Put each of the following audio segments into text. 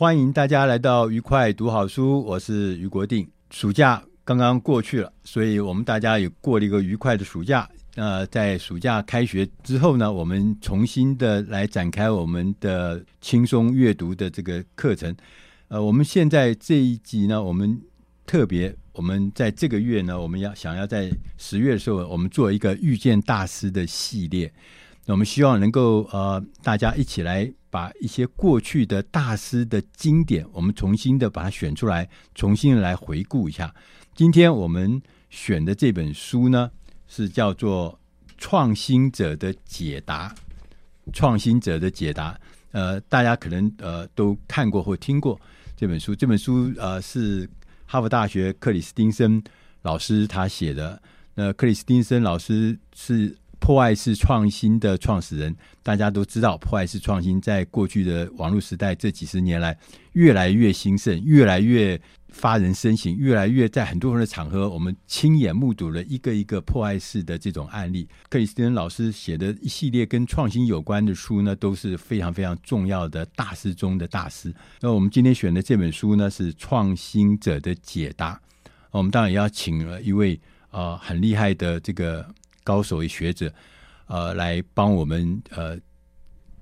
欢迎大家来到愉快读好书，我是于国定。暑假。刚刚过去了，所以我们大家也过了一个愉快的暑假。呃，在暑假开学之后呢，我们重新的来展开我们的轻松阅读的这个课程。呃，我们现在这一集呢，我们特别，我们在这个月呢，我们要想要在十月的时候，我们做一个遇见大师的系列。那我们希望能够呃，大家一起来把一些过去的大师的经典，我们重新的把它选出来，重新来回顾一下。今天我们选的这本书呢，是叫做《创新者的解答》。创新者的解答，呃，大家可能呃都看过或听过这本书。这本书呃是哈佛大学克里斯汀森老师他写的。那克里斯汀森老师是。破坏式创新的创始人，大家都知道，破坏式创新在过去的网络时代这几十年来越来越兴盛，越来越发人深省，越来越在很多人的场合，我们亲眼目睹了一个一个破坏式的这种案例。克里斯汀老师写的一系列跟创新有关的书呢，都是非常非常重要的大师中的大师。那我们今天选的这本书呢，是《创新者的解答》。我们当然也要请了一位、呃、很厉害的这个。高手与学者，呃，来帮我们呃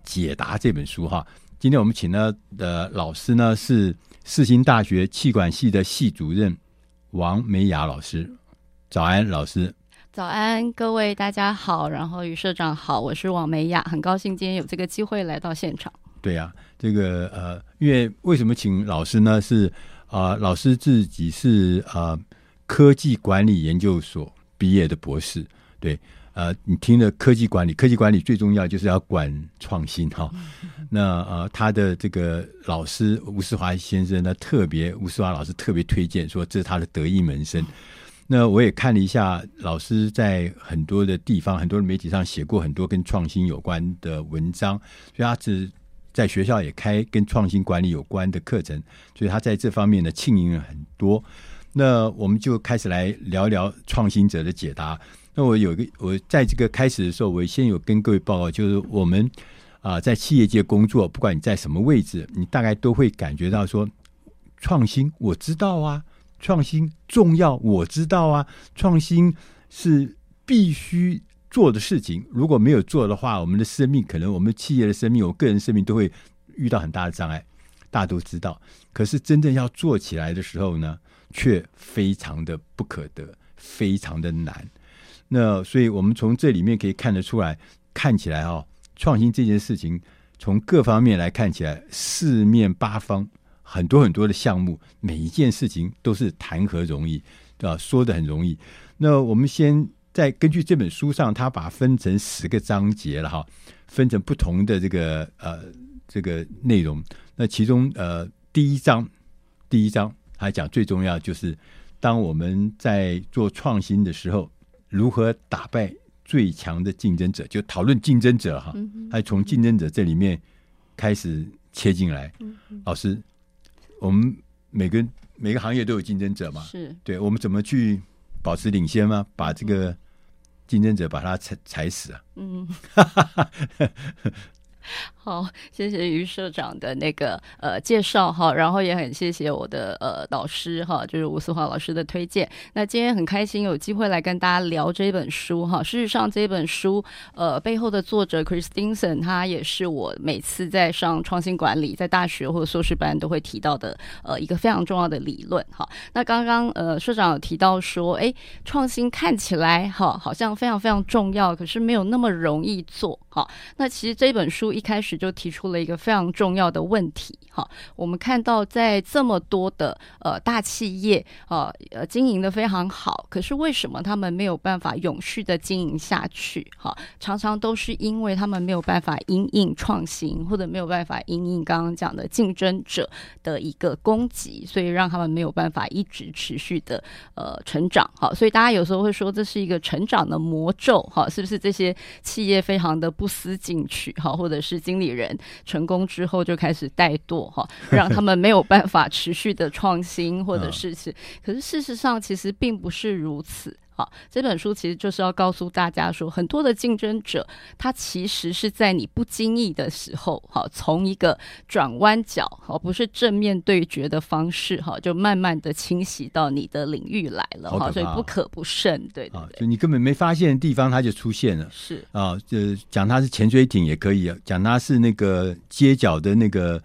解答这本书哈。今天我们请到的老师呢是世新大学气管系的系主任王美雅老师。早安，老师。早安，各位大家好。然后于社长好，我是王美雅，很高兴今天有这个机会来到现场。对呀、啊，这个呃，因为为什么请老师呢？是啊、呃，老师自己是啊、呃、科技管理研究所毕业的博士。对，呃，你听了科技管理，科技管理最重要就是要管创新哈。那呃，他的这个老师吴世华先生呢，特别吴世华老师特别推荐说，这是他的得意门生。那我也看了一下，老师在很多的地方、很多的媒体上写过很多跟创新有关的文章，所以他是在学校也开跟创新管理有关的课程，所以他在这方面呢，庆应了很多。那我们就开始来聊聊创新者的解答。那我有个，我在这个开始的时候，我先有跟各位报告，就是我们啊、在企业界工作，不管你在什么位置，你大概都会感觉到说，创新我知道啊，创新重要我知道啊，创新是必须做的事情。如果没有做的话，我们的生命可能，我们企业的生命，我个人生命都会遇到很大的障碍。大家都知道，可是真正要做起来的时候呢，却非常的不可得，非常的难。那所以，我们从这里面可以看得出来，看起来哦，创新这件事情，从各方面来看起来，四面八方很多很多的项目，每一件事情都是谈何容易，对吧？说的很容易。那我们先再根据这本书上，它把分成十个章节了哈，分成不同的这个呃这个内容。那其中呃第一章，第一章还讲最重要就是，当我们在做创新的时候。如何打败最强的竞争者？就讨论竞争者哈，还从竞争者这里面开始切进来。老师，我们每个每个行业都有竞争者嘛？是对，我们怎么去保持领先吗？把这个竞争者把他踩踩死啊？嗯，好，谢谢于社长的那个呃介绍哈，然后也很谢谢我的呃导师哈，就是吴思华老师的推荐。那今天很开心有机会来跟大家聊这本书哈。事实上，这本书呃背后的作者 Christinson，他也是我每次在上创新管理，在大学或者硕士班都会提到的呃一个非常重要的理论哈。那刚刚呃社长有提到说，哎，创新看起来哈好像非常非常重要，可是没有那么容易做哈。那其实这本书一开始。就提出了一个非常重要的问题，哈，我们看到在这么多的呃大企业啊呃经营的非常好，可是为什么他们没有办法永续的经营下去？哈，常常都是因为他们没有办法因应创新，或者没有办法因应刚刚讲的竞争者的一个攻击，所以让他们没有办法一直持续的呃成长，哈，所以大家有时候会说这是一个成长的魔咒，哈，是不是这些企业非常的不思进取，哈，或者是经理人成功之后就开始怠惰哈，让他们没有办法持续的创新或者是是，可是事实上其实并不是如此。好，这本书其实就是要告诉大家说，很多的竞争者，他其实是在你不经意的时候，好，从一个转弯角，好，不是正面对决的方式，哈，就慢慢的侵袭到你的领域来了，哈，所以不可不慎，对，对，对，就你根本没发现的地方，它就出现了，是啊，就讲它是潜水艇也可以，讲它是那个街角的那个，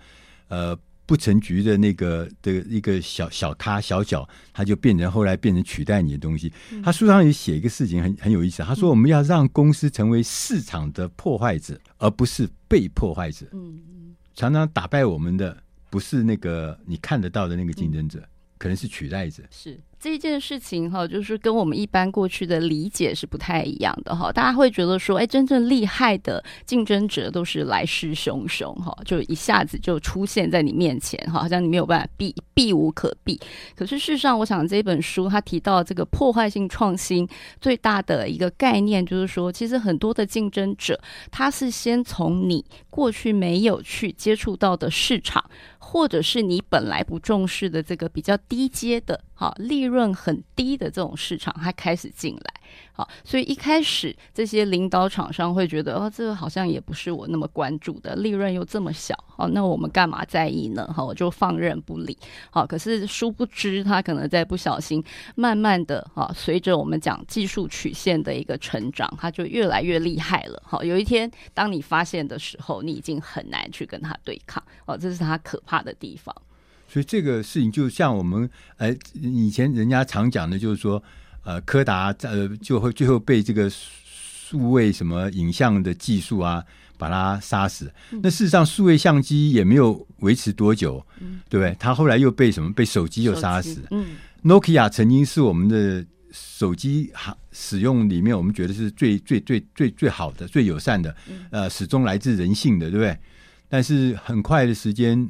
呃。不成局的那个的一个小小咖小角，他就变成后来变成取代你的东西。他书上也写一个事情很很有意思，他说我们要让公司成为市场的破坏者，而不是被破坏者。嗯嗯，常常打败我们的不是那个你看得到的那个竞争者，可能是取代者。是。这件事情哈，就是跟我们一般过去的理解是不太一样的哈。大家会觉得说，哎，真正厉害的竞争者都是来势汹汹哈，就一下子就出现在你面前哈，好像你没有办法避，避无可避。可是事实上，我想这本书它提到这个破坏性创新最大的一个概念，就是说，其实很多的竞争者，他是先从你过去没有去接触到的市场，或者是你本来不重视的这个比较低阶的。好，利润很低的这种市场，它开始进来。好，所以一开始这些领导厂商会觉得，哦，这个好像也不是我那么关注的，利润又这么小，好，那我们干嘛在意呢？好，我就放任不理。好，可是殊不知，他可能在不小心，慢慢的，哈，随着我们讲技术曲线的一个成长，他就越来越厉害了。好，有一天当你发现的时候，你已经很难去跟他对抗。哦，这是他可怕的地方。所以这个事情就像我们，呃，以前人家常讲的，就是说。呃，柯达呃就会最后被这个数位什么影像的技术啊，把它杀死。嗯、那事实上，数位相机也没有维持多久，嗯、对不对？它后来又被什么？被手机又杀死。嗯，Nokia 曾经是我们的手机行使用里面，我们觉得是最最最最最好的、最友善的，呃，始终来自人性的，对不对？但是很快的时间，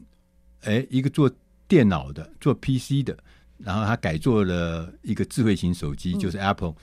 哎，一个做电脑的，做 PC 的。然后他改做了一个智慧型手机，嗯、就是 Apple，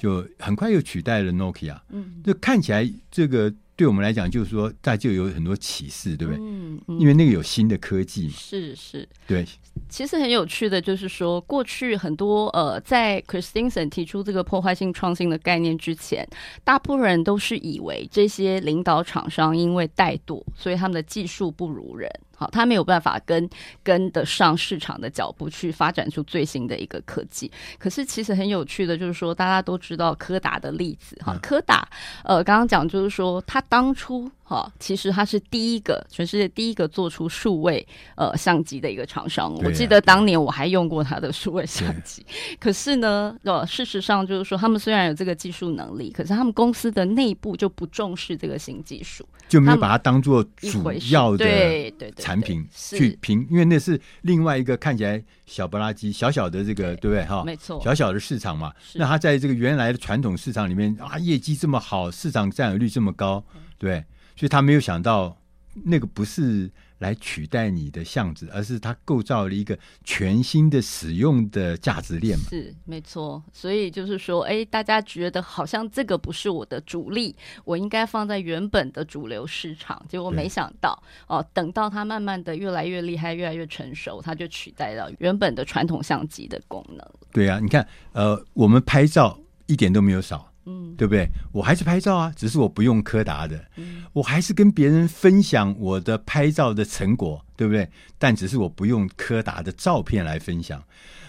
就很快又取代了 Nokia。嗯，就看起来这个对我们来讲，就是说，大家就有很多启示，对不对？嗯，嗯，因为那个有新的科技嘛。是是，对。其实很有趣的，就是说，过去很多呃，在 Chris Stinson 提出这个破坏性创新的概念之前，大部分人都是以为这些领导厂商因为怠惰，所以他们的技术不如人。好，他没有办法跟跟得上市场的脚步去发展出最新的一个科技。可是其实很有趣的，就是说大家都知道柯达的例子哈，柯达呃刚刚讲就是说他当初哈，其实他是第一个全世界第一个做出数位呃相机的一个厂商。我记得当年我还用过他的数位相机。可是呢，呃事实上就是说他们虽然有这个技术能力，可是他们公司的内部就不重视这个新技术，就没有把它当做主要的对对对。产品去评，因为那是另外一个看起来小不拉几、小小的这个，对，不对？哈，没错，小小的市场嘛。那它在这个原来的传统市场里面啊，业绩这么好，市场占有率这么高，对，所以他没有想到那个不是。来取代你的巷子，而是它构造了一个全新的使用的价值链嘛？是没错，所以就是说，哎，大家觉得好像这个不是我的主力，我应该放在原本的主流市场。结果没想到，哦，等到它慢慢的越来越厉害，越来越成熟，它就取代了原本的传统相机的功能。对啊，你看，呃，我们拍照一点都没有少。嗯，对不对？我还是拍照啊，只是我不用柯达的，嗯，我还是跟别人分享我的拍照的成果，对不对？但只是我不用柯达的照片来分享。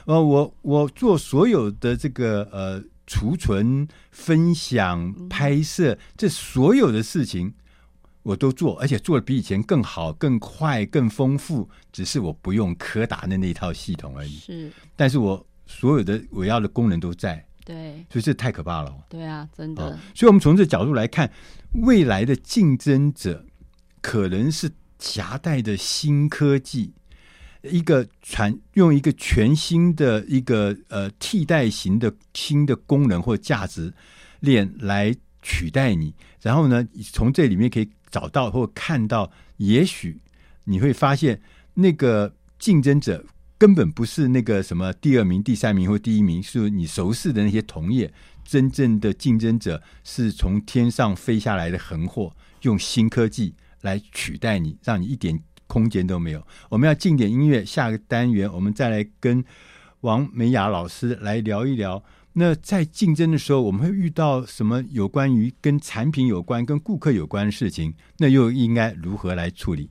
呃，我我做所有的这个呃储存、分享、拍摄，这所有的事情我都做，而且做的比以前更好、更快、更丰富。只是我不用柯达的那套系统而已。是，但是我所有的我要的功能都在。对，所以这太可怕了。对啊，真的。哦，所以，我们从这角度来看，未来的竞争者可能是夹带的新科技，一个传用一个全新的一个呃替代型的新的功能或价值链来取代你。然后呢，从这里面可以找到或看到，也许你会发现那个竞争者。根本不是那个什么第二名、第三名或第一名，是你熟悉的那些同业。真正的竞争者是从天上飞下来的横祸，用新科技来取代你，让你一点空间都没有。我们要进点音乐，下个单元我们再来跟王美雅老师来聊一聊。那在竞争的时候，我们会遇到什么有关于跟产品有关、跟顾客有关的事情？那又应该如何来处理？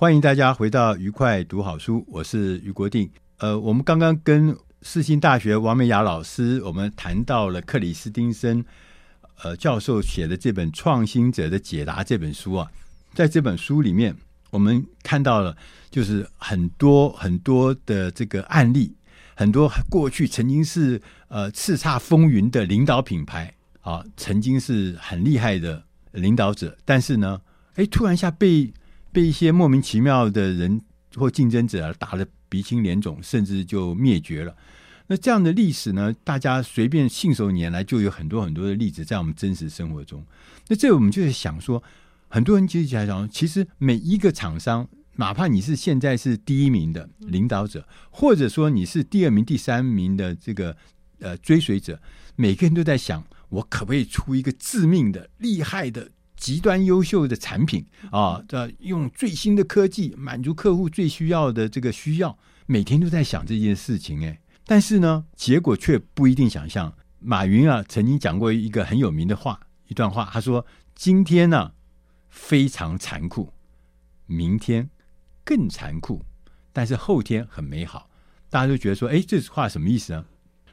欢迎大家回到愉快读好书，我是于国定。呃，我们刚刚跟世新大学王美雅老师，我们谈到了克里斯汀森呃教授写的这本《创新者的解答》这本书啊，在这本书里面，我们看到了就是很多很多的这个案例，很多过去曾经是呃叱咤风云的领导品牌啊，曾经是很厉害的领导者，但是呢，哎，突然一下被被一些莫名其妙的人或竞争者打得鼻青脸肿，甚至就灭绝了。那这样的历史呢，大家随便信手拈来，就有很多很多的例子在我们真实生活中。那这我们就是想说，很多人其实讲，其实每一个厂商，哪怕你是现在是第一名的领导者，或者说你是第二名、第三名的这个呃追随者，每个人都在想，我可不可以出一个致命的、厉害的？极端优秀的产品啊，这用最新的科技满足客户最需要的这个需要，每天都在想这件事情哎，但是呢，结果却不一定想象。马云啊，曾经讲过一个很有名的话，一段话，他说：“今天呢、非常残酷，明天更残酷，但是后天很美好。”大家都觉得说：“哎，这话什么意思呢？”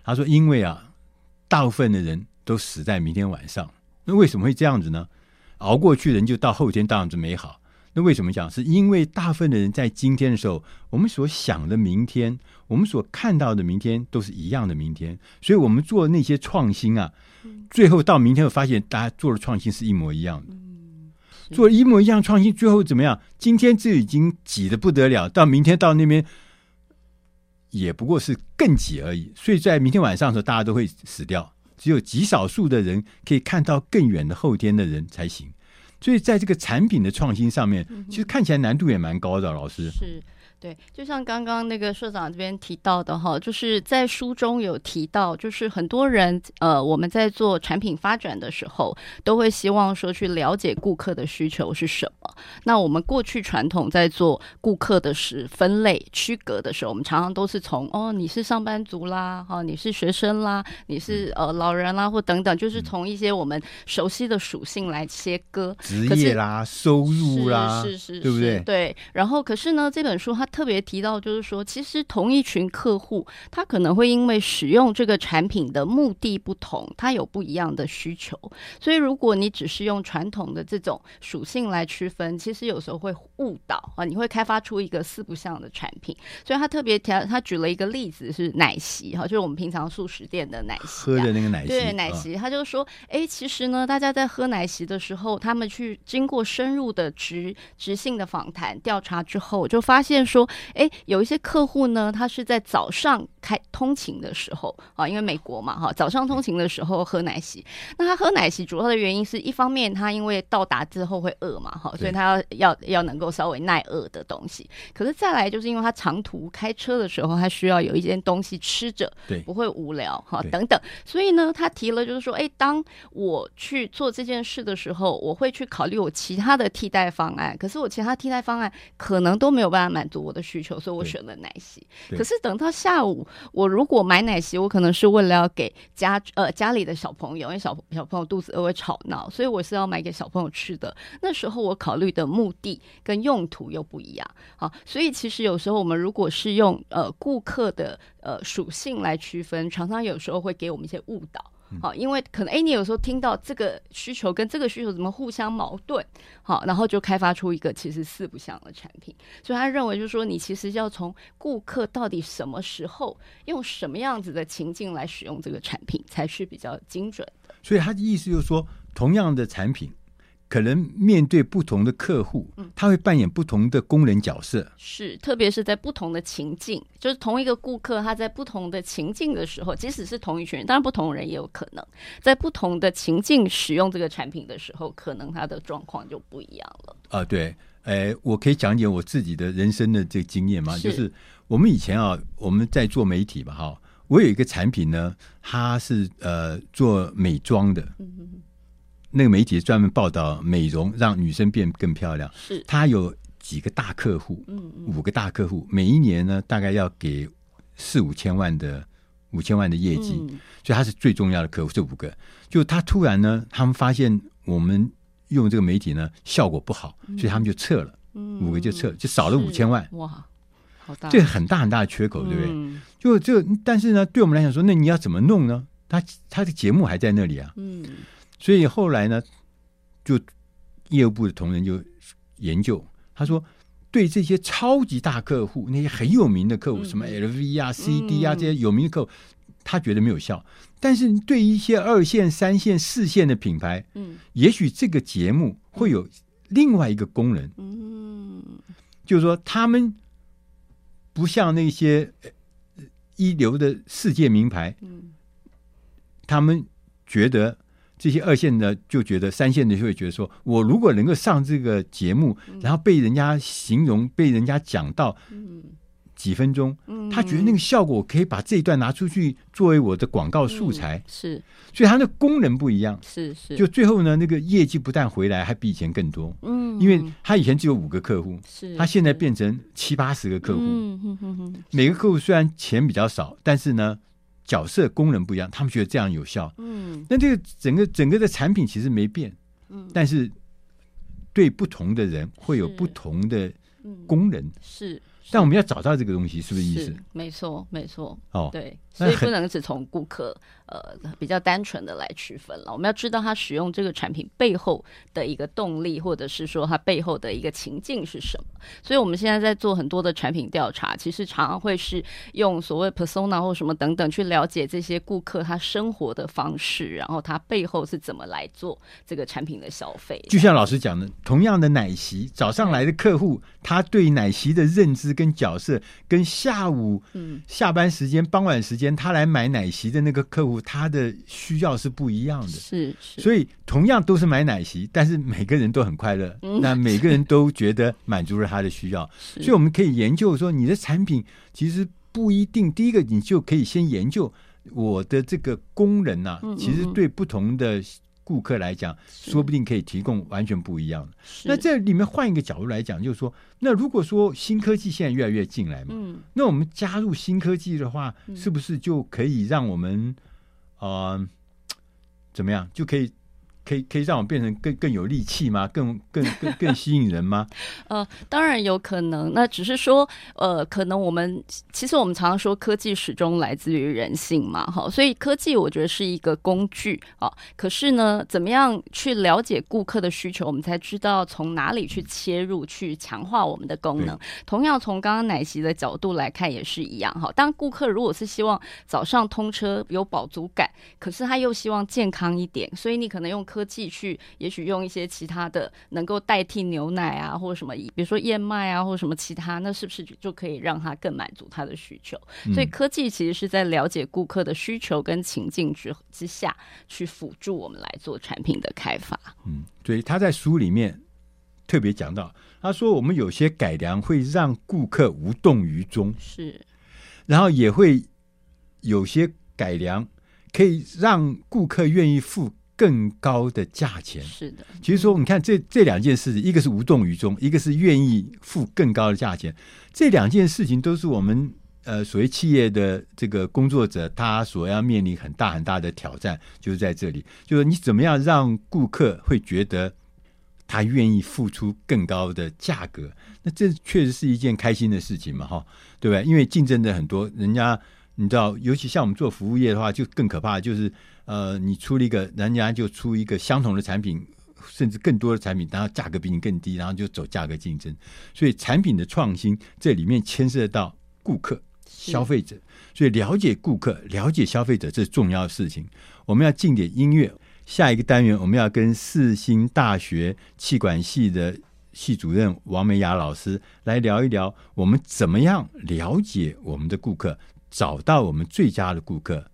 他说：“因为啊，大部分的人都死在明天晚上。那为什么会这样子呢？”熬过去的人就到后天当然就美好。那为什么讲？是因为大部分的人在今天的时候，我们所想的明天，我们所看到的明天都是一样的明天。所以我们做那些创新啊，最后到明天会发现大家做的创新是一模一样的。做一模一样创新，最后怎么样？今天这已经挤得不得了，到明天到那边也不过是更挤而已。所以在明天晚上的时候，大家都会死掉。只有极少数的人可以看到更远的后天的人才行，所以在这个产品的创新上面，其实看起来难度也蛮高的，老师。是。对，就像刚刚那个社长这边提到的哈，就是在书中有提到，就是很多人呃，我们在做产品发展的时候，都会希望说去了解顾客的需求是什么。那我们过去传统在做顾客的是分类区隔的时候，我们常常都是从哦，你是上班族啦，哈，你是学生啦，你是呃老人啦，或等等，就是从一些我们熟悉的属性来切割职业啦、收入啦，是是是，对不对？对。然后，可是呢，这本书它特别提到，就是说，其实同一群客户，他可能会因为使用这个产品的目的不同，他有不一样的需求。所以，如果你只是用传统的这种属性来区分，其实有时候会误导啊，你会开发出一个四不像的产品。所以他特别提，他举了一个例子是奶昔哈，就是我们平常素食店的奶昔，喝的那个奶昔，对奶昔，他就说，哎，其实呢，大家在喝奶昔的时候，他们去经过深入的直直性的访谈调查之后，就发现说，哎。有一些客户呢，他是在早上开通勤的时候啊，因为美国嘛哈，早上通勤的时候喝奶昔。那他喝奶昔主要的原因是一方面，他因为到达之后会饿嘛哈，所以他要要要能够稍微耐饿的东西。可是再来就是因为他长途开车的时候，他需要有一件东西吃着，对，不会无聊哈等等。所以呢，他提了就是说，哎，当我去做这件事的时候，我会去考虑我其他的替代方案。可是我其他替代方案可能都没有办法满足我的需求。所以我选了奶昔，可是等到下午，我如果买奶昔，我可能是为了要给家呃家里的小朋友，因为小小朋友肚子饿会吵闹，所以我是要买给小朋友吃的。那时候我考虑的目的跟用途又不一样，好，所以其实有时候我们如果是用呃顾客的呃属性来区分，常常有时候会给我们一些误导。好，因为可能哎，你有时候听到这个需求跟这个需求怎么互相矛盾，好，然后就开发出一个其实四不像的产品。所以他认为就是说，你其实要从顾客到底什么时候用什么样子的情境来使用这个产品，才是比较精准的。所以他的意思就是说，同样的产品。可能面对不同的客户，嗯他会扮演不同的功能角色。是，特别是在不同的情境，就是同一个顾客，他在不同的情境的时候，即使是同一群人，当然不同人也有可能在不同的情境使用这个产品的时候，可能他的状况就不一样了。啊，对，哎，我可以讲解我自己的人生的这个经验吗？是就是我们以前啊，我们在做媒体吧，哈，我有一个产品呢，它是呃做美妆的。嗯哼。那个媒体专门报道美容，让女生变更漂亮。是，他有几个大客户，嗯，五个大客户，每一年呢大概要给四五千万的五千万的业绩，嗯，所以他是最重要的客户。这五个，就他突然呢，他们发现我们用这个媒体呢效果不好，所以他们就撤了，嗯，五个就撤，就少了五千万。哇，好大，这很大很大的缺口，对不对？嗯，就就但是呢，对我们来讲说，那你要怎么弄呢？他他的节目还在那里啊，嗯。所以后来呢，就业务部的同仁就研究，他说，对这些超级大客户，那些很有名的客户，嗯、什么 LV 啊、CD 啊这些有名的客户，他觉得没有效。但是对一些二线、三线、四线的品牌，嗯，也许这个节目会有另外一个功能，嗯，就是说他们不像那些。一流的世界名牌，嗯，他们觉得这些二线的就觉得三线的就会觉得说，我如果能够上这个节目，然后被人家形容，被人家讲到，嗯。几分钟，他觉得那个效果可以把这一段拿出去作为我的广告素材，嗯、是，所以它的功能不一样，是是，就最后呢，那个业绩不但回来，还比以前更多，嗯，因为他以前只有五个客户，是，他现在变成七八十个客户，嗯每个客户虽然钱比较少，但是呢，角色功能不一样，他们觉得这样有效，嗯，那这个整个整个的产品其实没变，嗯，但是对不同的人会有不同的功能，是。是但我们要找到这个东西，是不是意思？没错，没错。哦，对，所以不能只从顾客呃比较单纯的来区分了。我们要知道他使用这个产品背后的一个动力，或者是说他背后的一个情境是什么。所以我们现在在做很多的产品调查，其实常常会是用所谓 persona 或什么等等去了解这些顾客他生活的方式，然后他背后是怎么来做这个产品的消费。就像老师讲的，同样的奶昔，早上来的客户，他对奶昔的认知。跟角色跟下午嗯下班时间、傍晚时间，他来买奶昔的那个客户，他的需要是不一样的。是，是，所以同样都是买奶昔，但是每个人都很快乐。那每个人都觉得满足了他的需要，所以我们可以研究说，你的产品其实不一定。第一个，你就可以先研究我的这个工人呐、啊，其实对不同的。顾客来讲，说不定可以提供完全不一样的。那这里面换一个角度来讲，就是说，那如果说新科技现在越来越进来嘛，嗯，那我们加入新科技的话，是不是就可以让我们，嗯，怎么样，就可以？可以可以让我变成更更有力气吗？更更更更吸引人吗？呃，当然有可能。那只是说，呃，可能我们其实我们常常说科技始终来自于人性嘛，哈。所以科技我觉得是一个工具啊。可是呢，怎么样去了解顾客的需求，我们才知道从哪里去切入，去强化我们的功能。同样从刚刚奶昔的角度来看也是一样哈。当顾客如果是希望早上通车有饱足感，可是他又希望健康一点，所以你可能用。科技去，也许用一些其他的能够代替牛奶啊，或者什么，比如说燕麦啊，或者什么其他，那是不是就可以让他更满足他的需求？嗯、所以科技其实是在了解顾客的需求跟情境之之下去辅助我们来做产品的开发。嗯，所以他在书里面特别讲到，他说我们有些改良会让顾客无动于衷，是，然后也会有些改良可以让顾客愿意付。更高的价钱是的，其实说你看这这两件事情，一个是无动于衷，一个是愿意付更高的价钱。这两件事情都是我们呃所谓企业的这个工作者，他所要面临很大很大的挑战，就是在这里，就是你怎么样让顾客会觉得他愿意付出更高的价格？那这确实是一件开心的事情嘛，哈，对不对？因为竞争的很多人家，你知道，尤其像我们做服务业的话，就更可怕，就是。呃，你出了一个，人家就出一个相同的产品，甚至更多的产品，然后价格比你更低，然后就走价格竞争。所以产品的创新，这里面牵涉到顾客、消费者，所以了解顾客、了解消费者，这是重要的事情。我们要进点音乐，下一个单元我们要跟四星大学气管系的系主任王美雅老师来聊一聊，我们怎么样了解我们的顾客，找到我们最佳的顾客。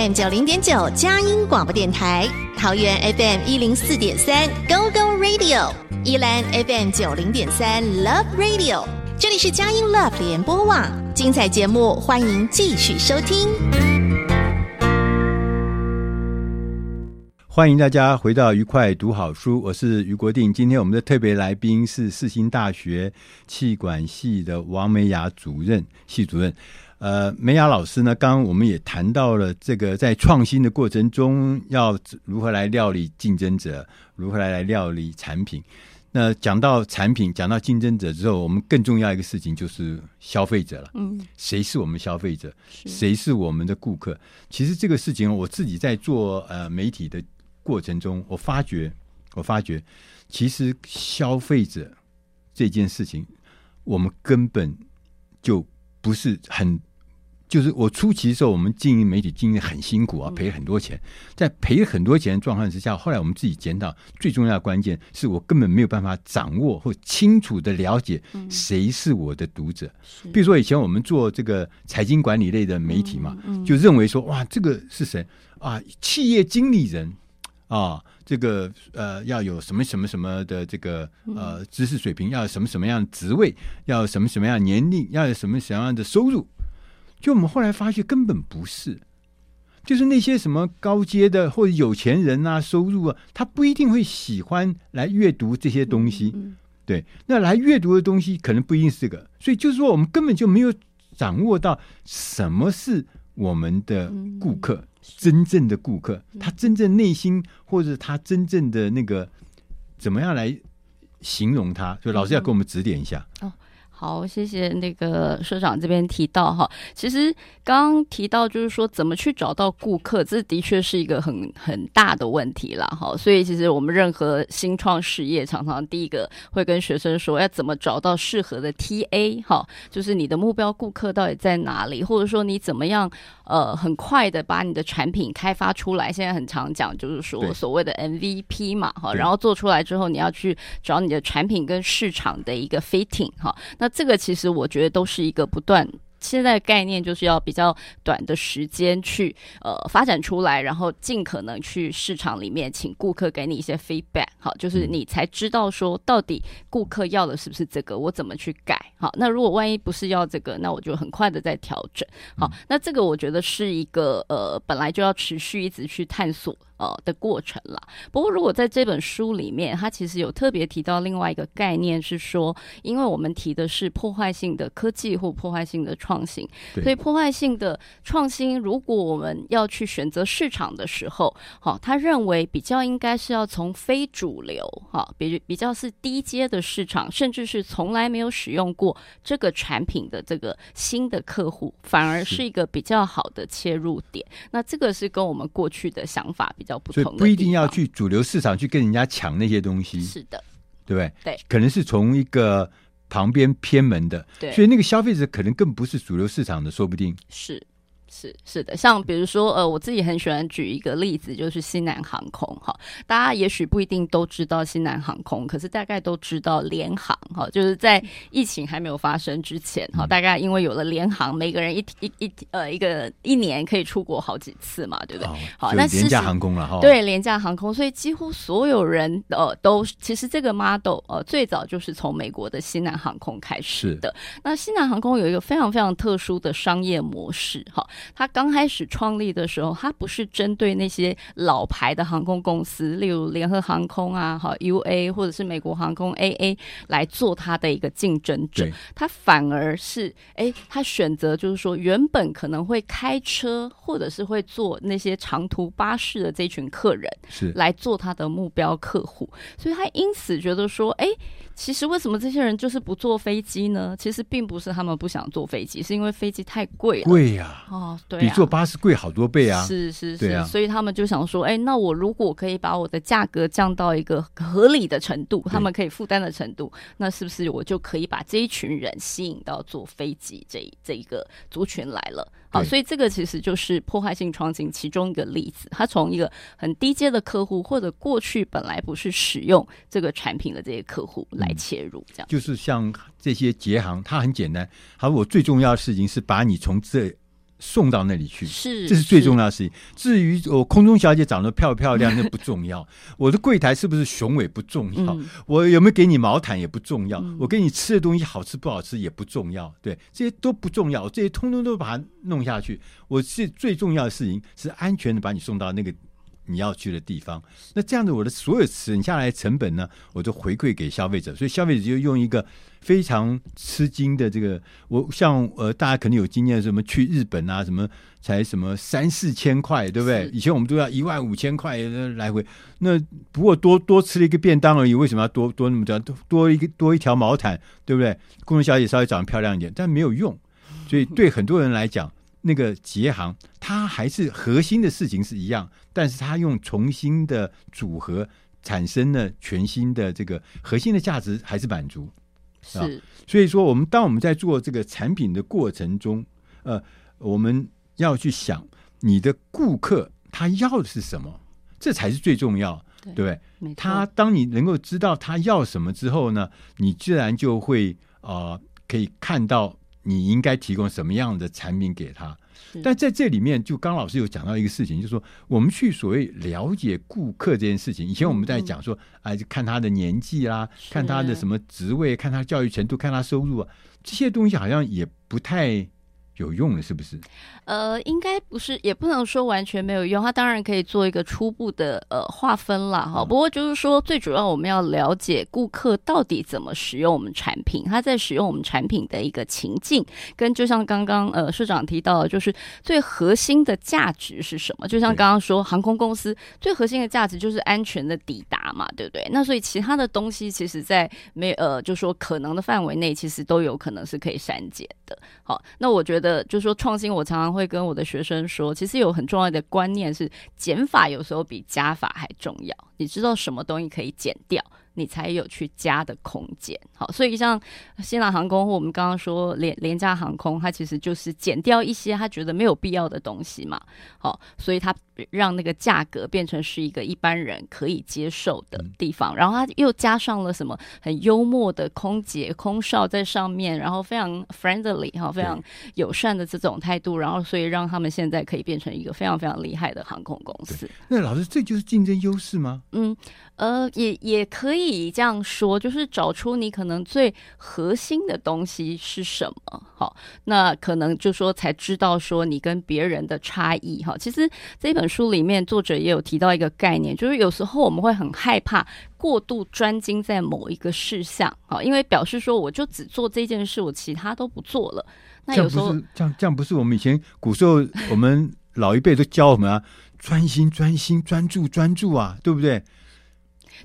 M 九零点九佳音广播电台，桃园 FM 一零四点三 Go Go Radio，宜兰 FM 九零点三 Love Radio，这里是佳音 Love 联播网，精彩节目欢迎继续收听。欢迎大家回到愉快读好书，我是于国定。今天我们的特别来宾是世新大学气管系的王美雅主任，系主任。呃，美雅老师呢，刚刚我们也谈到了这个在创新的过程中要如何来料理竞争者，如何来来料理产品。那讲到产品，讲到竞争者之后，我们更重要一个事情就是消费者了。嗯，谁是我们消费者？谁是我们的顾客？其实这个事情，我自己在做呃媒体的过程中，我发觉，我发觉，其实消费者这件事情，我们根本就不是很。就是我初期的时候，我们经营媒体经营很辛苦啊，赔很多钱。在赔很多钱的状况之下，后来我们自己检讨，最重要的关键是我根本没有办法掌握或清楚的了解谁是我的读者。比如说以前我们做这个财经管理类的媒体嘛，就认为说哇，这个是谁啊？企业经理人啊，这个呃要有什么什么什么的这个呃知识水平，要有什么什么样的职位，要有什么什么样的年龄，要有什么什么样的收入。就我们后来发现根本不是，就是那些什么高阶的或者有钱人啊，收入啊，他不一定会喜欢来阅读这些东西。对，那来阅读的东西可能不一定是这个，所以就是说，我们根本就没有掌握到什么是我们的顾客，真正的顾客，他真正内心或者他真正的那个怎么样来形容他？所以老师要给我们指点一下。好，谢谢那个社长这边提到哈，其实刚刚提到就是说怎么去找到顾客，这的确是一个很很大的问题啦哈。所以其实我们任何新创事业，常常第一个会跟学生说要怎么找到适合的 TA 哈，就是你的目标顾客到底在哪里，或者说你怎么样呃很快的把你的产品开发出来。现在很常讲就是说所谓的 MVP 嘛哈，然后做出来之后你要去找你的产品跟市场的一个 fitting 哈，那。这个其实我觉得都是一个不断。现在的概念就是要比较短的时间去呃发展出来，然后尽可能去市场里面请顾客给你一些 feedback，好，就是你才知道说到底顾客要的是不是这个，我怎么去改，好，那如果万一不是要这个，那我就很快的再调整，好，那这个我觉得是一个呃本来就要持续一直去探索呃的过程了。不过如果在这本书里面，它其实有特别提到另外一个概念是说，因为我们提的是破坏性的科技或破坏性的创创新，所以破坏性的创新，如果我们要去选择市场的时候，好，他认为比较应该是要从非主流，哈，比比较是低阶的市场，甚至是从来没有使用过这个产品的这个新的客户，反而是一个比较好的切入点。那这个是跟我们过去的想法比较不同的，不一定要去主流市场去跟人家抢那些东西，是的，对不对？对，可能是从一个。旁边偏门的，对，所以那个消费者可能更不是主流市场的，说不定是，是是的，像比如说，呃，我自己很喜欢举一个例子，就是西南航空哈。大家也许不一定都知道西南航空，可是大概都知道联航哈。就是在疫情还没有发生之前哈，大概因为有了联航，每个人一一一呃一个一年可以出国好几次嘛，对不对？好，那廉价航空了哈。对，廉价航空，所以几乎所有人呃都其实这个 model 呃最早就是从美国的西南航空开始的。那西南航空有一个非常非常特殊的商业模式哈。他刚开始创立的时候，他不是针对那些老牌的航空公司，例如联合航空啊、哈 UA 或者是美国航空 AA 来做他的一个竞争者，他反而是哎，他选择就是说，原本可能会开车或者是会坐那些长途巴士的这群客人，是。来做他的目标客户，所以他因此觉得说，哎。其实为什么这些人就是不坐飞机呢？其实并不是他们不想坐飞机，是因为飞机太贵了。贵呀！哦，对啊，比坐巴士贵好多倍啊！是是是，啊，所以他们就想说，哎，那我如果可以把我的价格降到一个合理的程度，他们可以负担的程度，那是不是我就可以把这一群人吸引到坐飞机这这一个族群来了？好，所以这个其实就是破坏性创新其中一个例子。它从一个很低阶的客户，或者过去本来不是使用这个产品的这些客户来切入，这样、嗯、就是像这些捷行，它很简单。好，我最重要的事情是把你从这。送到那里去，是，这是最重要的事情。至于我空中小姐长得漂不漂亮，那不重要；我的柜台是不是雄伟不重要；嗯、我有没有给你毛毯也不重要；嗯、我给你吃的东西好吃不好吃也不重要。对，这些都不重要，这些通通都把它弄下去。我是最重要的事情是安全的把你送到那个你要去的地方。那这样子，我的所有省下来的成本呢，我都回馈给消费者。所以消费者就用一个。非常吃惊的这个，我像呃，大家可能有经验，什么去日本啊，什么才什么三四千块，对不对？以前我们都要一万五千块来回，那不过多多吃了一个便当而已，为什么要多多那么多？多多一个多一条毛毯，对不对？工人小姐稍微长得漂亮一点，但没有用。所以对很多人来讲，那个捷航它还是核心的事情是一样，但是它用重新的组合产生了全新的这个核心的价值，还是满足。是、啊，所以说，我们当我们在做这个产品的过程中，呃，我们要去想你的顾客他要的是什么，这才是最重要，对，对不对？他当你能够知道他要什么之后呢，你自然就会啊、呃，可以看到你应该提供什么样的产品给他。但在这里面，就刚老师有讲到一个事情，就是说我们去所谓了解顾客这件事情，以前我们在讲说，哎，就看他的年纪啦，看他的什么职位，看他教育程度，看他收入啊，这些东西好像也不太。有用的是不是？呃，应该不是，也不能说完全没有用。它当然可以做一个初步的呃划分啦。哈。不过就是说，最主要我们要了解顾客到底怎么使用我们产品，他在使用我们产品的一个情境，跟就像刚刚呃社长提到的，就是最核心的价值是什么？就像刚刚说，航空公司最核心的价值就是安全的抵达嘛，对不对？那所以其他的东西，其实在没呃，就说可能的范围内，其实都有可能是可以删减好，那我觉得。就是说创新，我常常会跟我的学生说，其实有很重要的观念是，减法有时候比加法还重要。你知道什么东西可以减掉？你才有去加的空间。好，所以像西南航空或我们刚刚说廉廉价航空，它其实就是减掉一些他觉得没有必要的东西嘛。好，所以它让那个价格变成是一个一般人可以接受的地方。然后它又加上了什么很幽默的空姐空少在上面，然后非常 friendly 哈，非常友善的这种态度，然后所以让他们现在可以变成一个非常非常厉害的航空公司。那老师，这就是竞争优势吗？嗯，呃，也也可以。这样说，就是找出你可能最核心的东西是什么。好，那可能就说才知道说你跟别人的差异。哈，其实这本书里面作者也有提到一个概念，就是有时候我们会很害怕过度专精在某一个事项。好，因为表示说我就只做这件事，我其他都不做了。那有时候这样这样不是我们以前古时候我们老一辈都教我们啊，专心专心专注专注啊，对不对？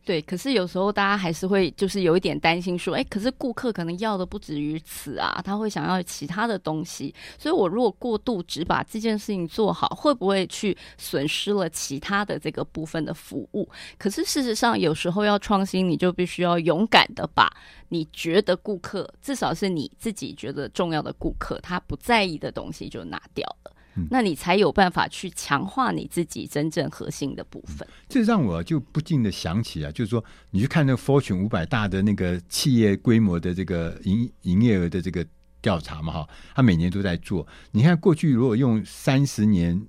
对，可是有时候大家还是会就是有一点担心，说，哎，可是顾客可能要的不止于此啊，他会想要其他的东西，所以我如果过度只把这件事情做好，会不会去损失了其他的这个部分的服务？可是事实上，有时候要创新，你就必须要勇敢的把你觉得顾客，至少是你自己觉得重要的顾客，他不在意的东西就拿掉了。嗯，那你才有办法去强化你自己真正核心的部分。这让我就不禁的想起啊，就是说，你去看那个 Fortune 五百大的那个企业规模的这个营营业额的这个调查嘛，哈，他每年都在做。你看过去如果用三十年、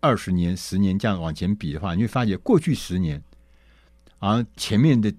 二十年、十年这样往前比的话，你会发觉过去十年，啊，前面的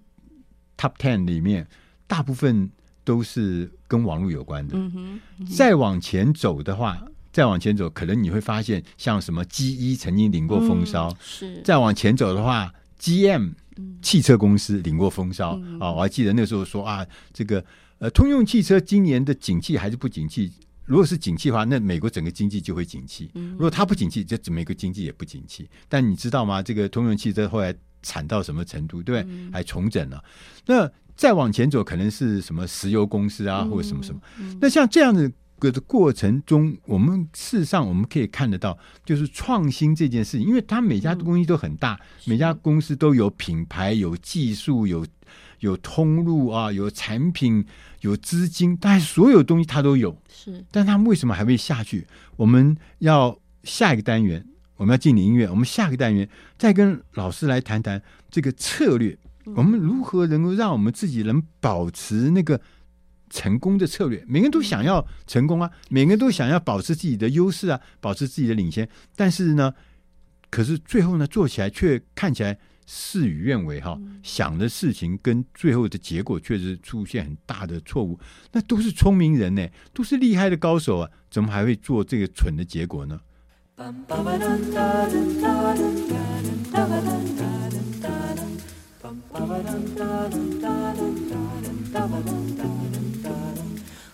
Top Ten 里面大部分都是跟网络有关的。嗯哼，嗯哼，再往前走的话。再往前走，可能你会发现，像什么 GE 曾经领过风骚，嗯、是。再往前走的话，GM 汽车公司领过风骚啊！我还记得那时候说啊，这个呃，通用汽车今年的景气还是不景气？如果是景气的话，那美国整个经济就会景气；如果它不景气，这美国经济也不景气。但你知道吗？这个通用汽车后来惨到什么程度？对不对？还重整了。那再往前走，可能是什么石油公司啊，或者什么什么？那像这样的。个的过程中，我们事实上我们可以看得到，就是创新这件事情，因为它每家公司都很大，嗯、每家公司都有品牌、有技术、有有通路啊，有产品、有资金，但是所有东西它都有。是，但他们为什么还会下去？我们要下一个单元，我们要进点音乐，我们下个单元再跟老师来谈谈这个策略，嗯、我们如何能够让我们自己能保持那个。成功的策略每个人都想要成功啊每个人都想要保持自己的优势啊保持自己的领先但是呢可是最后呢做起来却看起来事与愿违哈想的事情跟最后的结果确实出现很大的错误那都是聪明人呢都是厉害的高手啊怎么还会做这个蠢的结果呢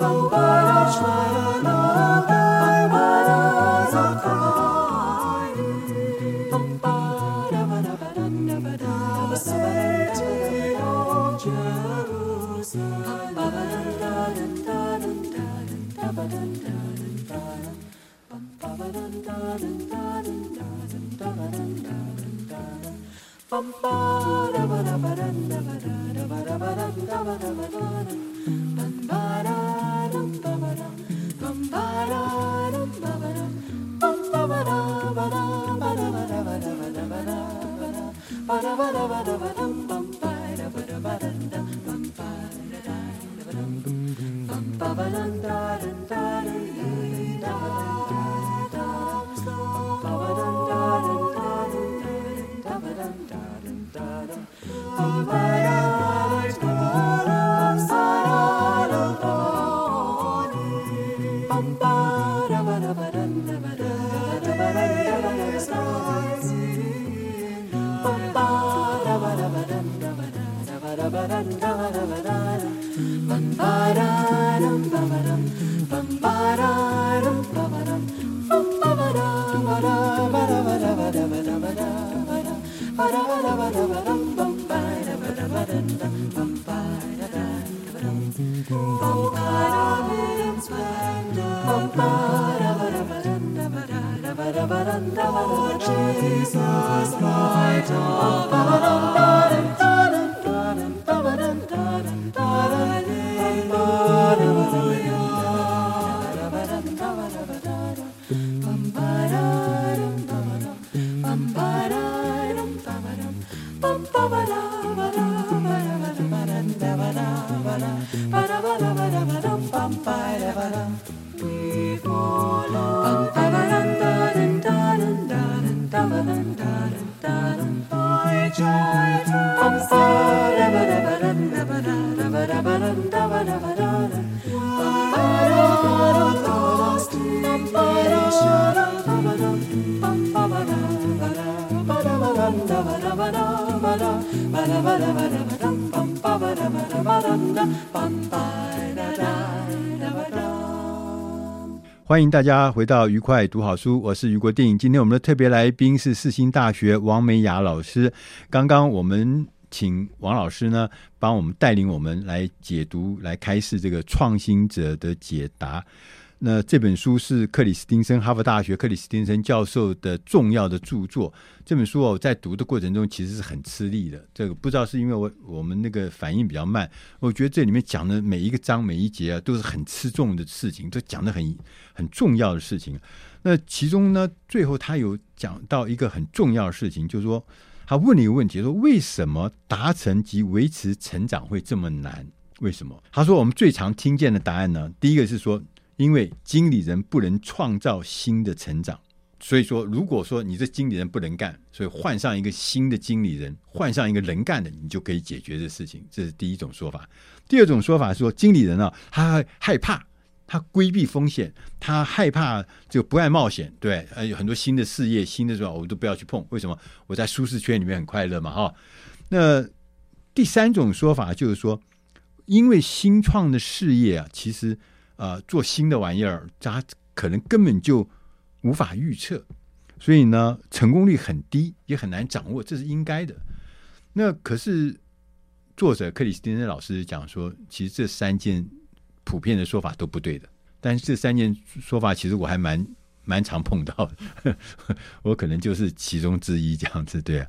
Bum, bum. da ba da ba da 欢迎大家回到愉快读好书，我是余国定。今天我们的特别来宾是四星大学王美雅老师。刚刚我们请王老师呢，帮我们带领我们来解读、来开示这个创新者的解答。那这本书是克里斯汀森，哈佛大学克里斯汀森教授的重要的著作。这本书哦，在读的过程中其实是很吃力的。这个不知道是因为我我们那个反应比较慢，我觉得这里面讲的每一个章每一节啊，都是很吃重的事情，都讲的很很重要的事情。那其中呢，最后他有讲到一个很重要的事情，就是说他问了一个问题，说为什么达成及维持成长会这么难？为什么？他说我们最常听见的答案呢，第一个是说。因为经理人不能创造新的成长，所以说，如果说你这经理人不能干，所以换上一个新的经理人，换上一个能干的，你就可以解决这事情。这是第一种说法。第二种说法说，经理人啊，他害怕，他规避风险，他害怕就不爱冒险。对，呃，有很多新的事业、新的什么，我们都不要去碰。为什么？我在舒适圈里面很快乐嘛，哈。那第三种说法就是说，因为新创的事业啊，其实。呃，做新的玩意儿，他可能根本就无法预测，所以呢，成功率很低，也很难掌握，这是应该的。那可是作者克里斯汀森老师讲说，其实这三件普遍的说法都不对的。但是这三件说法，其实我还蛮蛮常碰到的，我可能就是其中之一这样子，对啊，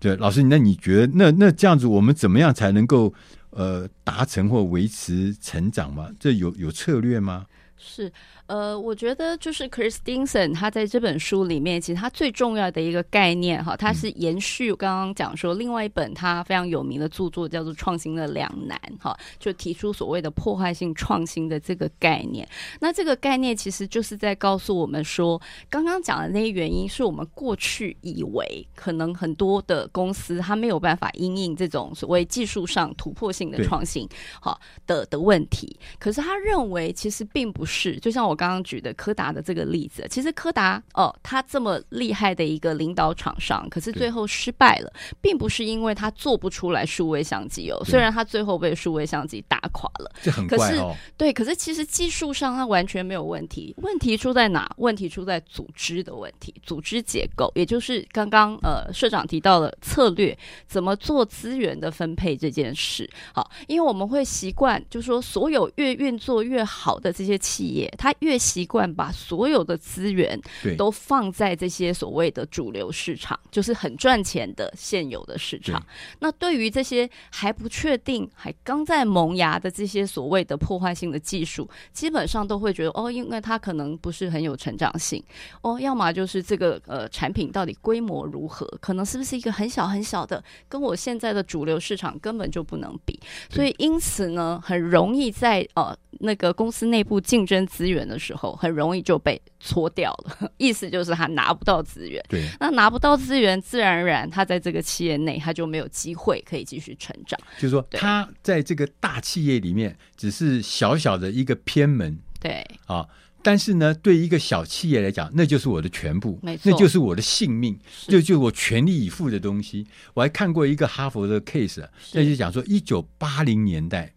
对，老师，那你觉得，那那这样子，我们怎么样才能够？呃，达成或维持成长吗？这有有策略吗？是。呃，我觉得就是 Chris Stinson 他在这本书里面，其实他最重要的一个概念哈，他是延续刚刚讲说另外一本他非常有名的著作叫做《创新的两难》哈，就提出所谓的破坏性创新的这个概念。那这个概念其实就是在告诉我们说，刚刚讲的那些原因是我们过去以为可能很多的公司它没有办法因应这种所谓技术上突破性的创新好的的问题，可是他认为其实并不是，就像我。我刚刚举的柯达的这个例子，其实柯达哦，他这么厉害的一个领导厂商，可是最后失败了，并不是因为他做不出来数位相机哦，虽然他最后被数位相机打垮了，这很怪哦。对，可是其实技术上他完全没有问题，问题出在哪？问题出在组织的问题，组织结构，也就是刚刚呃社长提到的策略，怎么做资源的分配这件事。好，因为我们会习惯，就是说所有越运作越好的这些企业，它越习惯把所有的资源都放在这些所谓的主流市场，就是很赚钱的现有的市场。那对于这些还不确定、还刚在萌芽的这些所谓的破坏性的技术，基本上都会觉得哦，因为它可能不是很有成长性哦，要么就是这个呃产品到底规模如何，可能是不是一个很小很小的，跟我现在的主流市场根本就不能比。所以因此呢，很容易在呃那个公司内部竞争资源的。的时候很容易就被搓掉了，意思就是他拿不到资源。对，那拿不到资源，自然而然他在这个企业内他就没有机会可以继续成长。就是说，他在这个大企业里面只是小小的一个偏门。对啊，但是呢，对一个小企业来讲，那就是我的全部，没错，那就是我的性命，就就我全力以赴的东西。我还看过一个哈佛的 case，那就讲说一九八零年代。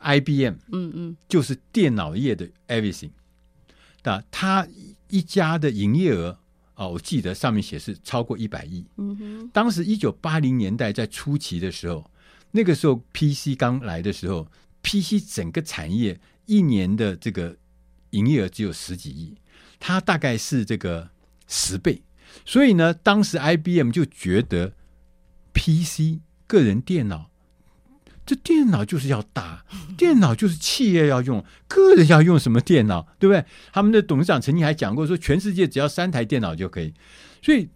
IBM，嗯嗯，就是电脑业的 everything，那他一家的营业额啊，我记得上面写是超过一百亿。嗯哼，当时一九八零年代在初期的时候，那个时候 PC 刚来的时候，PC 整个产业一年的这个营业额只有十几亿，它大概是这个十倍。所以呢，当时 IBM 就觉得 PC 个人电脑。这电脑就是要大，电脑就是企业要用，个人要用什么电脑，对不对？他们的董事长曾经还讲过，说全世界只要三台电脑就可以。所以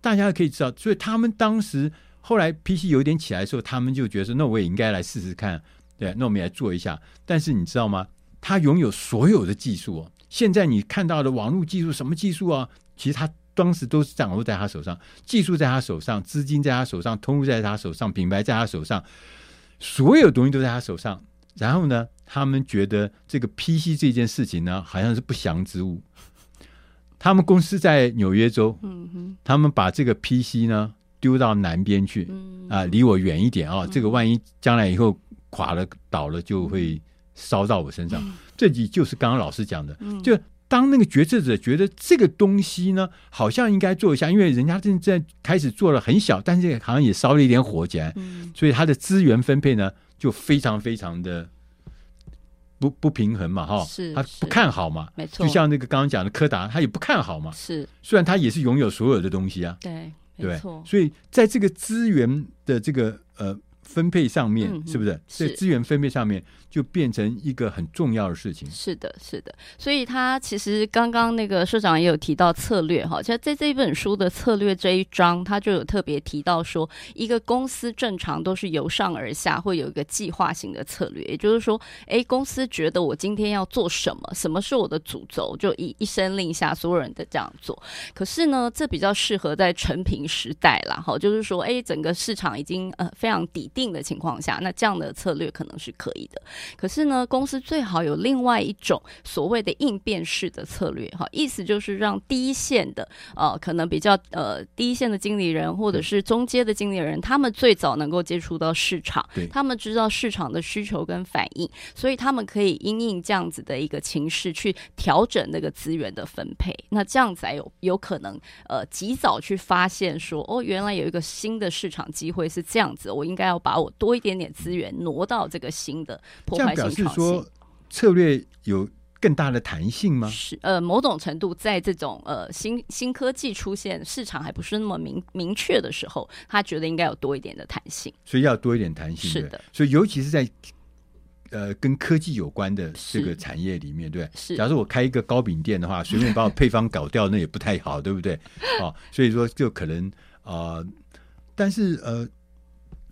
大家可以知道，所以他们当时后来 PC 有点起来的时候，他们就觉得说，那我也应该来试试看，对，那我们来做一下。但是你知道吗？他拥有所有的技术哦。现在你看到的网络技术，什么技术啊？其实他当时都是掌握在他手上，技术在他手上，资金在他手上，通路在他手上，品牌在他手上。所有东西都在他手上，然后呢，他们觉得这个 PC 这件事情呢，好像是不祥之物。他们公司在纽约州，他们把这个 PC 呢丢到南边去，嗯、啊，离我远一点啊、哦，这个万一将来以后垮了倒了，就会烧到我身上。这里就是刚刚老师讲的，嗯、就当那个决策者觉得这个东西呢，好像应该做一下，因为人家正在开始做了很小，但是好像也烧了一点火起来，嗯、所以他的资源分配呢就非常非常的不不平衡嘛，哈，是他不看好嘛，没错，就像那个刚刚讲的柯达，他也不看好嘛，是，虽然他也是拥有所有的东西啊，对，对，所以在这个资源的这个呃。分配上面是不是？在资源分配上面就变成一个很重要的事情。是的，是的。所以他其实刚刚那个社长也有提到策略哈，其实在这一本书的策略这一章，他就有特别提到说，一个公司正常都是由上而下会有一个计划型的策略，也就是说，哎，公司觉得我今天要做什么，什么是我的主轴，就一一声令下，所有人都这样做。可是呢，这比较适合在成平时代啦，哈，就是说，哎，整个市场已经呃非常底定的情况下，那这样的策略可能是可以的。可是呢，公司最好有另外一种所谓的应变式的策略，哈，意思就是让第一线的呃，可能比较呃第一线的经理人或者是中阶的经理人，他们最早能够接触到市场，他们知道市场的需求跟反应，所以他们可以因应这样子的一个情势去调整那个资源的分配。那这样子才有有可能呃及早去发现说，哦，原来有一个新的市场机会是这样子，我应该要把我多一点点资源挪到这个新的破坏性创新。这样表示说策略有更大的弹性吗？是呃，某种程度在这种呃新新科技出现、市场还不是那么明明确的时候，他觉得应该有多一点的弹性。所以要多一点弹性，是的。所以尤其是在呃跟科技有关的这个产业里面，对。是。假如说我开一个糕饼店的话，随便把我配方搞掉，那也不太好，对不对？哦，所以说就可能啊、呃，但是呃。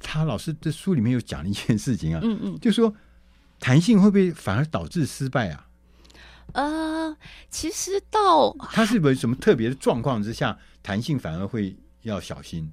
他老师的书里面有讲了一件事情啊，嗯嗯，就说弹性会不会反而导致失败啊？呃，其实到他是不是什么特别的状况之下，弹性反而会要小心？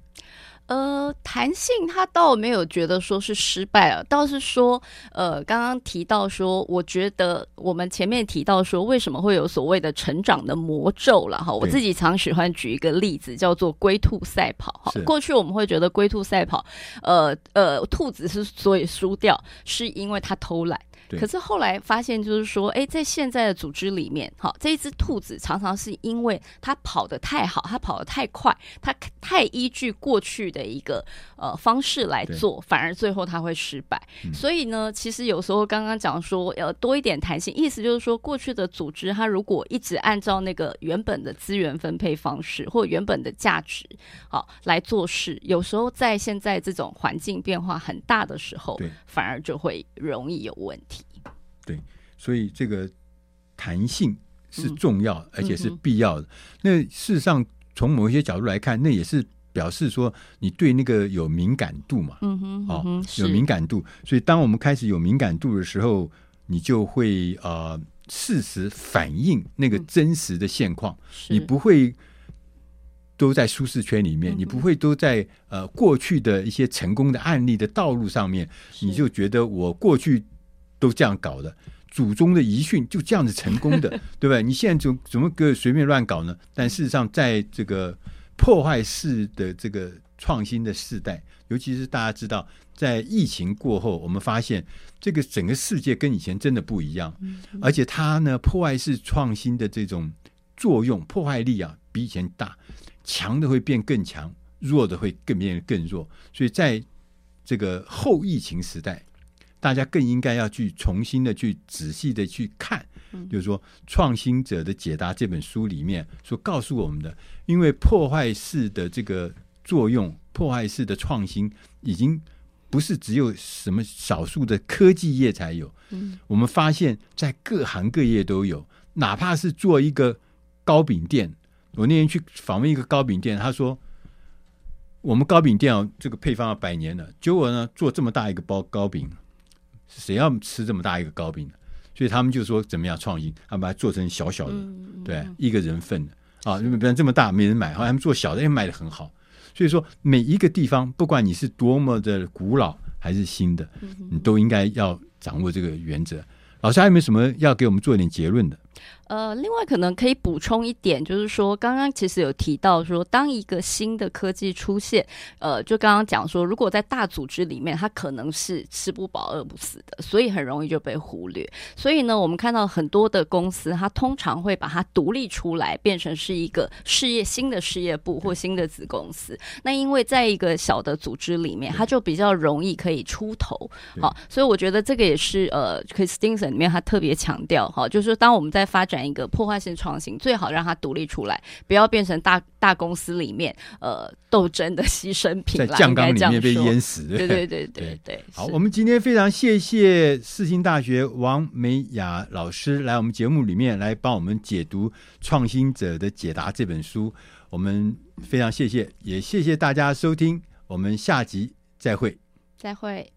呃，弹性他倒没有觉得说是失败了，倒是说，呃，刚刚提到说，我觉得我们前面提到说，为什么会有所谓的成长的魔咒了哈？我自己常喜欢举一个例子，叫做龟兔赛跑哈。过去我们会觉得龟兔赛跑，呃呃，兔子是所以输掉，是因为它偷懒。可是后来发现，就是说，哎，在现在的组织里面，哈，这一只兔子常常是因为它跑得太好，它跑得太快，它太依据过去的一个呃方式来做，反而最后他会失败。嗯。所以呢，其实有时候刚刚讲说要多一点弹性，意思就是说，过去的组织它如果一直按照那个原本的资源分配方式或原本的价值好来做事，有时候在现在这种环境变化很大的时候，反而就会容易有问题。对，所以这个弹性是重要，嗯、而且是必要的。嗯、那事实上，从某一些角度来看，那也是表示说你对那个有敏感度嘛。嗯哼，哦，嗯、有敏感度。所以，当我们开始有敏感度的时候，你就会呃适时反映那个真实的现况。嗯、你不会都在舒适圈里面，嗯、你不会都在呃过去的一些成功的案例的道路上面，你就觉得我过去。都这样搞的，祖宗的遗训就这样子成功的，对不对？你现在就怎么个随便乱搞呢？但事实上，在这个破坏式的这个创新的时代，尤其是大家知道，在疫情过后，我们发现这个整个世界跟以前真的不一样，而且它呢，破坏式创新的这种作用、破坏力啊，比以前大，强的会变更强，弱的会更变得更弱。所以在这个后疫情时代。大家更应该要去重新的去仔细的去看，就是说《创新者的解答》这本书里面所告诉我们的，因为破坏式的这个作用，破坏式的创新已经不是只有什么少数的科技业才有，我们发现在各行各业都有，哪怕是做一个糕饼店，我那天去访问一个糕饼店，他说。我们糕饼店哦，这个配方要百年了，结果呢，做这么大一个包糕饼。谁要吃这么大一个糕饼？所以他们就说怎么样创新？他们把它做成小小的，嗯、对，一个人份的啊，因为不然这么大没人买，好，他们做小的也卖得很好。所以说每一个地方，不管你是多么的古老还是新的，你都应该要掌握这个原则。老师还有没有什么要给我们做一点结论的？呃，另外可能可以补充一点，就是说，刚刚其实有提到说，当一个新的科技出现，呃，就刚刚讲说，如果在大组织里面，它可能是吃不饱饿不死的，所以很容易就被忽略。所以呢，我们看到很多的公司，它通常会把它独立出来，变成是一个事业新的事业部或新的子公司。那因为在一个小的组织里面，它就比较容易可以出头。好，所以我觉得这个也是呃，Christensen 里面他特别强调哈，就是说当我们在发展一个破坏性创新，最好让它独立出来，不要变成大大公司里面呃斗争的牺牲品，在酱缸里面被淹死。对对对 对对。好，我们今天非常谢谢世新大学王美雅老师来我们节目里面来帮我们解读《创新者的解答》这本书，我们非常谢谢，也谢谢大家收听，我们下集再会。再会。